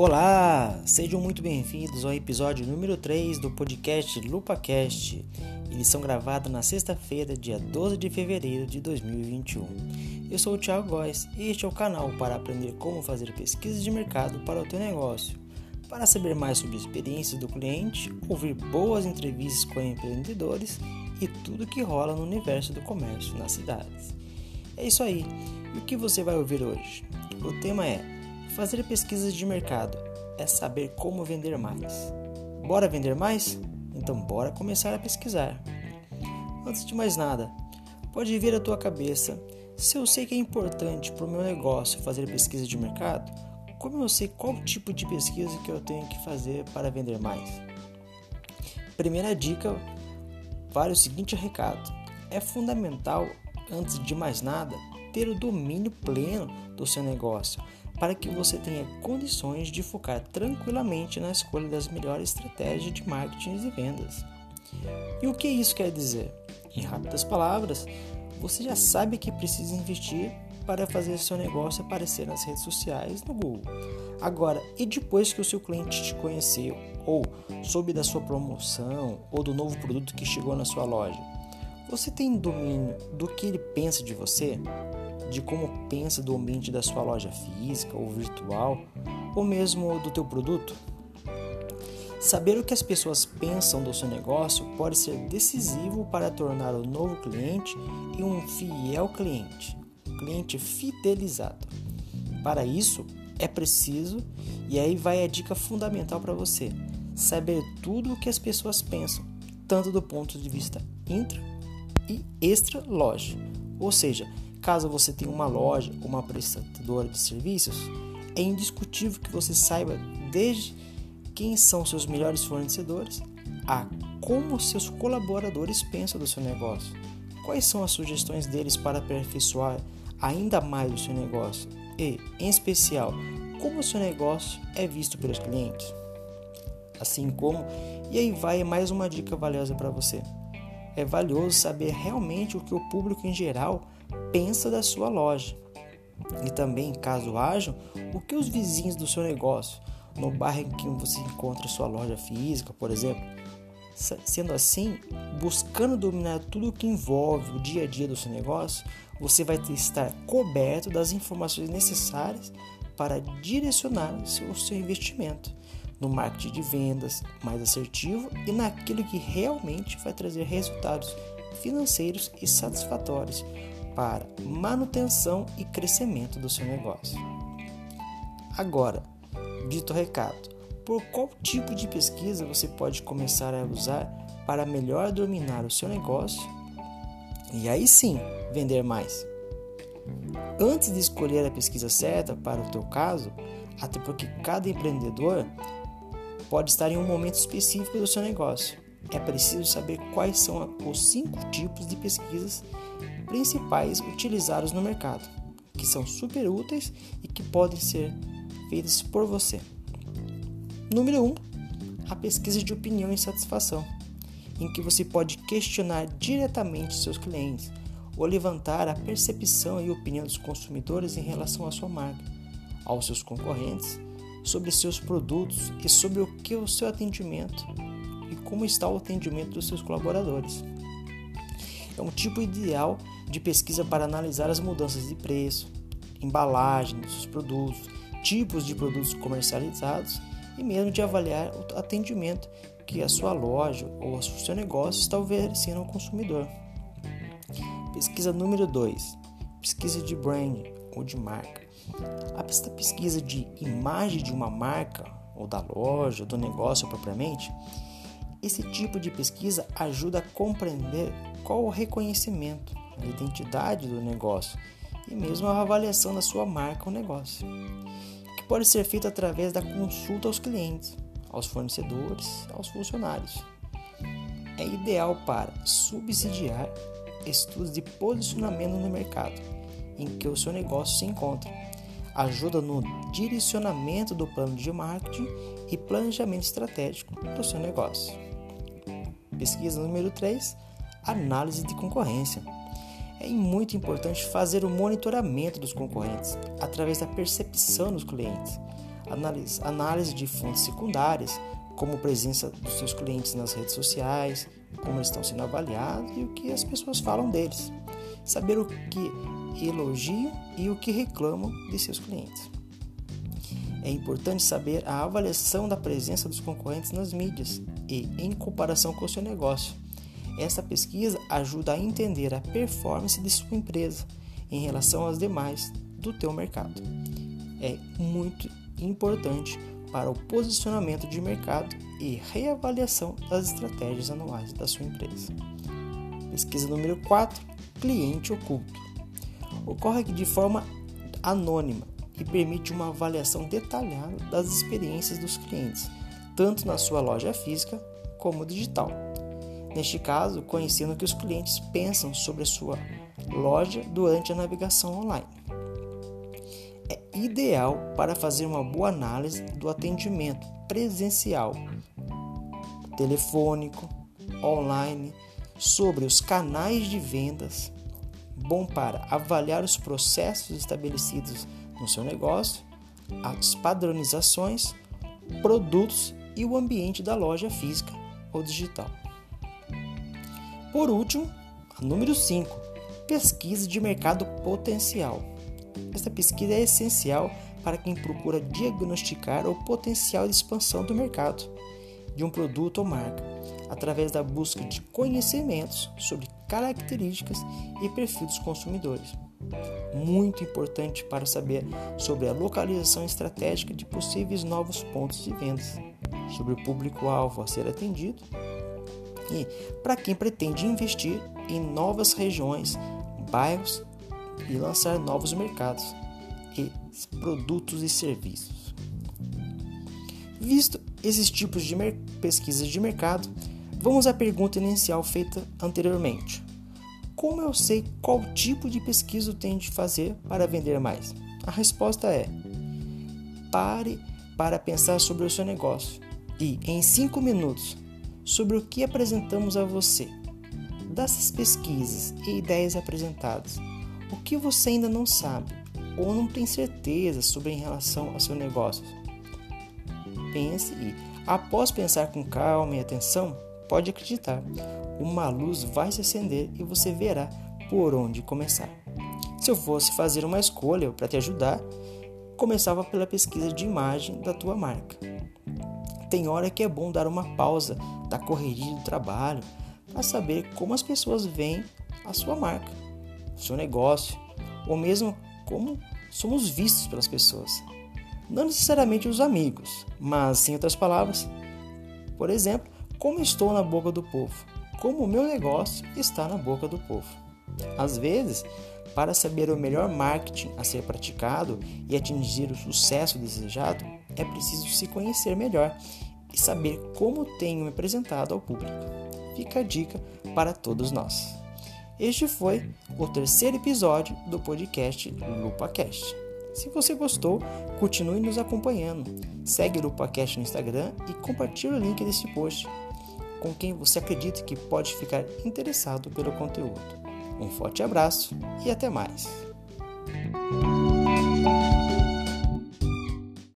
Olá, sejam muito bem-vindos ao episódio número 3 do podcast LupaCast, edição gravada na sexta-feira, dia 12 de fevereiro de 2021. Eu sou o Thiago Góes e este é o canal para aprender como fazer pesquisas de mercado para o teu negócio. Para saber mais sobre experiências do cliente, ouvir boas entrevistas com empreendedores e tudo que rola no universo do comércio nas cidades. É isso aí. E o que você vai ouvir hoje? O tema é Fazer pesquisas de mercado é saber como vender mais. Bora vender mais? Então bora começar a pesquisar. Antes de mais nada, pode vir à tua cabeça: se eu sei que é importante para o meu negócio fazer pesquisa de mercado, como eu sei qual tipo de pesquisa que eu tenho que fazer para vender mais? Primeira dica, vale o seguinte recado: é fundamental, antes de mais nada, ter o domínio pleno do seu negócio para que você tenha condições de focar tranquilamente na escolha das melhores estratégias de marketing e vendas. E o que isso quer dizer? Em rápidas palavras, você já sabe que precisa investir para fazer seu negócio aparecer nas redes sociais no Google. Agora, e depois que o seu cliente te conheceu, ou soube da sua promoção, ou do novo produto que chegou na sua loja, você tem domínio do que ele pensa de você? De como pensa do ambiente da sua loja física ou virtual, ou mesmo do teu produto? Saber o que as pessoas pensam do seu negócio pode ser decisivo para tornar o novo cliente em um fiel cliente, cliente fidelizado. Para isso, é preciso, e aí vai a dica fundamental para você, saber tudo o que as pessoas pensam, tanto do ponto de vista intra e extra loja, ou seja, Caso você tenha uma loja ou uma prestadora de serviços, é indiscutível que você saiba desde quem são seus melhores fornecedores a como seus colaboradores pensam do seu negócio. Quais são as sugestões deles para aperfeiçoar ainda mais o seu negócio? E, em especial, como o seu negócio é visto pelos clientes? Assim como, e aí vai mais uma dica valiosa para você. É valioso saber realmente o que o público em geral pensa da sua loja. E também, caso haja, o que os vizinhos do seu negócio, no bairro em que você encontra sua loja física, por exemplo. Sendo assim, buscando dominar tudo o que envolve o dia a dia do seu negócio, você vai estar coberto das informações necessárias para direcionar o seu, investimento no marketing de vendas mais assertivo e naquilo que realmente vai trazer resultados financeiros e satisfatórios para manutenção e crescimento do seu negócio. Agora, dito recado, por qual tipo de pesquisa você pode começar a usar para melhor dominar o seu negócio e aí sim vender mais? Antes de escolher a pesquisa certa para o teu caso, até porque cada empreendedor pode estar em um momento específico do seu negócio. É preciso saber quais são os cinco tipos de pesquisas principais utilizados no mercado, que são super úteis e que podem ser feitas por você. Número 1. Um, a pesquisa de opinião e satisfação, em que você pode questionar diretamente seus clientes ou levantar a percepção e opinião dos consumidores em relação à sua marca, aos seus concorrentes, sobre seus produtos e sobre o que é o seu atendimento e como está o atendimento dos seus colaboradores. É um tipo ideal de pesquisa para analisar as mudanças de preço, embalagem dos produtos, tipos de produtos comercializados e mesmo de avaliar o atendimento que a sua loja ou o seu negócio está oferecendo ao consumidor. Pesquisa número 2. Pesquisa de brand ou de marca. Esta pesquisa de imagem de uma marca ou da loja ou do negócio propriamente esse tipo de pesquisa ajuda a compreender qual o reconhecimento, a identidade do negócio e mesmo a avaliação da sua marca ou negócio, que pode ser feito através da consulta aos clientes, aos fornecedores, aos funcionários. É ideal para subsidiar estudos de posicionamento no mercado em que o seu negócio se encontra. Ajuda no direcionamento do plano de marketing e planejamento estratégico do seu negócio. Pesquisa número 3, análise de concorrência. É muito importante fazer o monitoramento dos concorrentes através da percepção dos clientes. análise, análise de fontes secundárias, como a presença dos seus clientes nas redes sociais, como eles estão sendo avaliados e o que as pessoas falam deles. Saber o que elogiam e o que reclamam de seus clientes. É importante saber a avaliação da presença dos concorrentes nas mídias e em comparação com o seu negócio. Essa pesquisa ajuda a entender a performance de sua empresa em relação às demais do teu mercado. É muito importante para o posicionamento de mercado e reavaliação das estratégias anuais da sua empresa. Pesquisa número 4: Cliente oculto. Ocorre de forma anônima e permite uma avaliação detalhada das experiências dos clientes, tanto na sua loja física como digital. Neste caso, conhecendo o que os clientes pensam sobre a sua loja durante a navegação online. É ideal para fazer uma boa análise do atendimento presencial, telefônico, online, sobre os canais de vendas, bom para avaliar os processos estabelecidos no seu negócio, as padronizações, produtos e o ambiente da loja física ou digital. Por último, número 5, pesquisa de mercado potencial. Esta pesquisa é essencial para quem procura diagnosticar o potencial de expansão do mercado de um produto ou marca, através da busca de conhecimentos sobre características e perfil dos consumidores muito importante para saber sobre a localização estratégica de possíveis novos pontos de vendas, sobre o público-alvo a ser atendido e para quem pretende investir em novas regiões, bairros e lançar novos mercados e produtos e serviços. Visto esses tipos de pesquisas de mercado, vamos à pergunta inicial feita anteriormente como eu sei qual tipo de pesquisa eu tenho de fazer para vender mais? A resposta é: pare para pensar sobre o seu negócio e, em 5 minutos, sobre o que apresentamos a você. Dessas pesquisas e ideias apresentadas, o que você ainda não sabe ou não tem certeza sobre em relação ao seu negócio? Pense e, após pensar com calma e atenção, pode acreditar, uma luz vai se acender e você verá por onde começar. Se eu fosse fazer uma escolha para te ajudar, começava pela pesquisa de imagem da tua marca. Tem hora que é bom dar uma pausa da correria do trabalho para saber como as pessoas veem a sua marca, o seu negócio, ou mesmo como somos vistos pelas pessoas. Não necessariamente os amigos, mas em outras palavras, por exemplo, como estou na boca do povo como o meu negócio está na boca do povo. Às vezes, para saber o melhor marketing a ser praticado e atingir o sucesso desejado, é preciso se conhecer melhor e saber como tenho me apresentado ao público. Fica a dica para todos nós. Este foi o terceiro episódio do podcast LupaCast. Se você gostou, continue nos acompanhando. Segue o LupaCast no Instagram e compartilhe o link deste post com quem você acredita que pode ficar interessado pelo conteúdo. Um forte abraço e até mais!